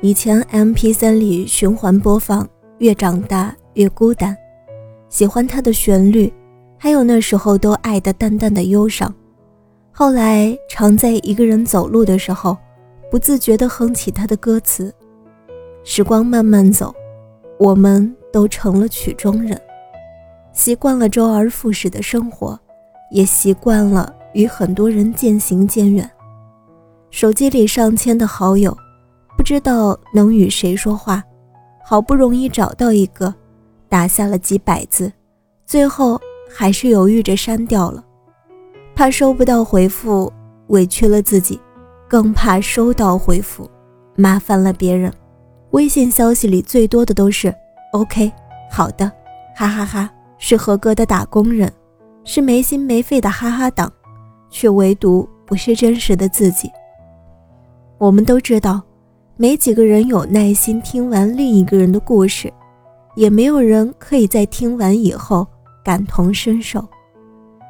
以前 M P 三里循环播放，越长大越孤单。喜欢它的旋律，还有那时候都爱的淡淡的忧伤。后来常在一个人走路的时候，不自觉地哼起它的歌词。时光慢慢走，我们都成了曲中人，习惯了周而复始的生活，也习惯了与很多人渐行渐远。手机里上千的好友。不知道能与谁说话，好不容易找到一个，打下了几百字，最后还是犹豫着删掉了，怕收不到回复委屈了自己，更怕收到回复麻烦了别人。微信消息里最多的都是 “OK”，好的，哈哈哈，是合格的打工人，是没心没肺的哈哈党，却唯独不是真实的自己。我们都知道。没几个人有耐心听完另一个人的故事，也没有人可以在听完以后感同身受。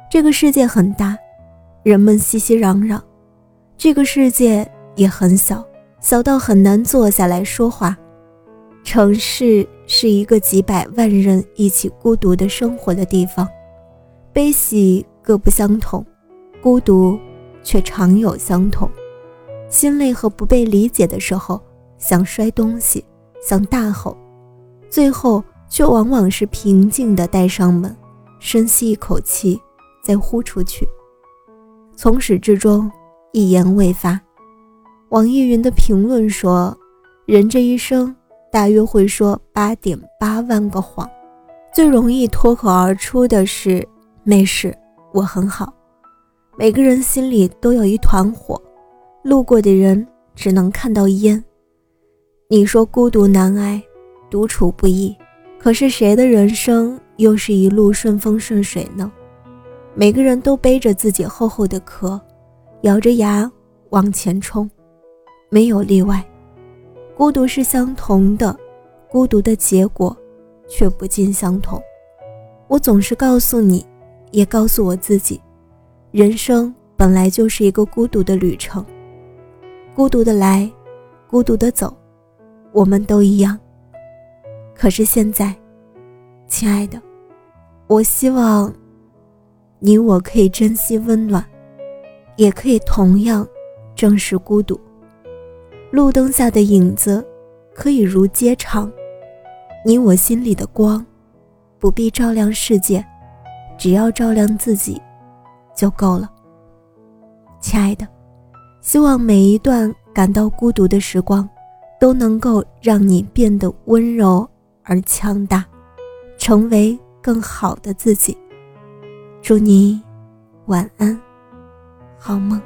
这个世界很大，人们熙熙攘攘；这个世界也很小，小到很难坐下来说话。城市是一个几百万人一起孤独的生活的地方，悲喜各不相同，孤独却常有相同。心累和不被理解的时候，想摔东西，想大吼，最后却往往是平静地带上门，深吸一口气，再呼出去。从始至终一言未发。网易云的评论说：“人这一生大约会说八点八万个谎，最容易脱口而出的是‘没事，我很好’。每个人心里都有一团火。”路过的人只能看到烟。你说孤独难挨，独处不易，可是谁的人生又是一路顺风顺水呢？每个人都背着自己厚厚的壳，咬着牙往前冲，没有例外。孤独是相同的，孤独的结果却不尽相同。我总是告诉你，也告诉我自己，人生本来就是一个孤独的旅程。孤独的来，孤独的走，我们都一样。可是现在，亲爱的，我希望你我可以珍惜温暖，也可以同样正视孤独。路灯下的影子可以如街长，你我心里的光不必照亮世界，只要照亮自己就够了。亲爱的。希望每一段感到孤独的时光，都能够让你变得温柔而强大，成为更好的自己。祝你晚安，好梦。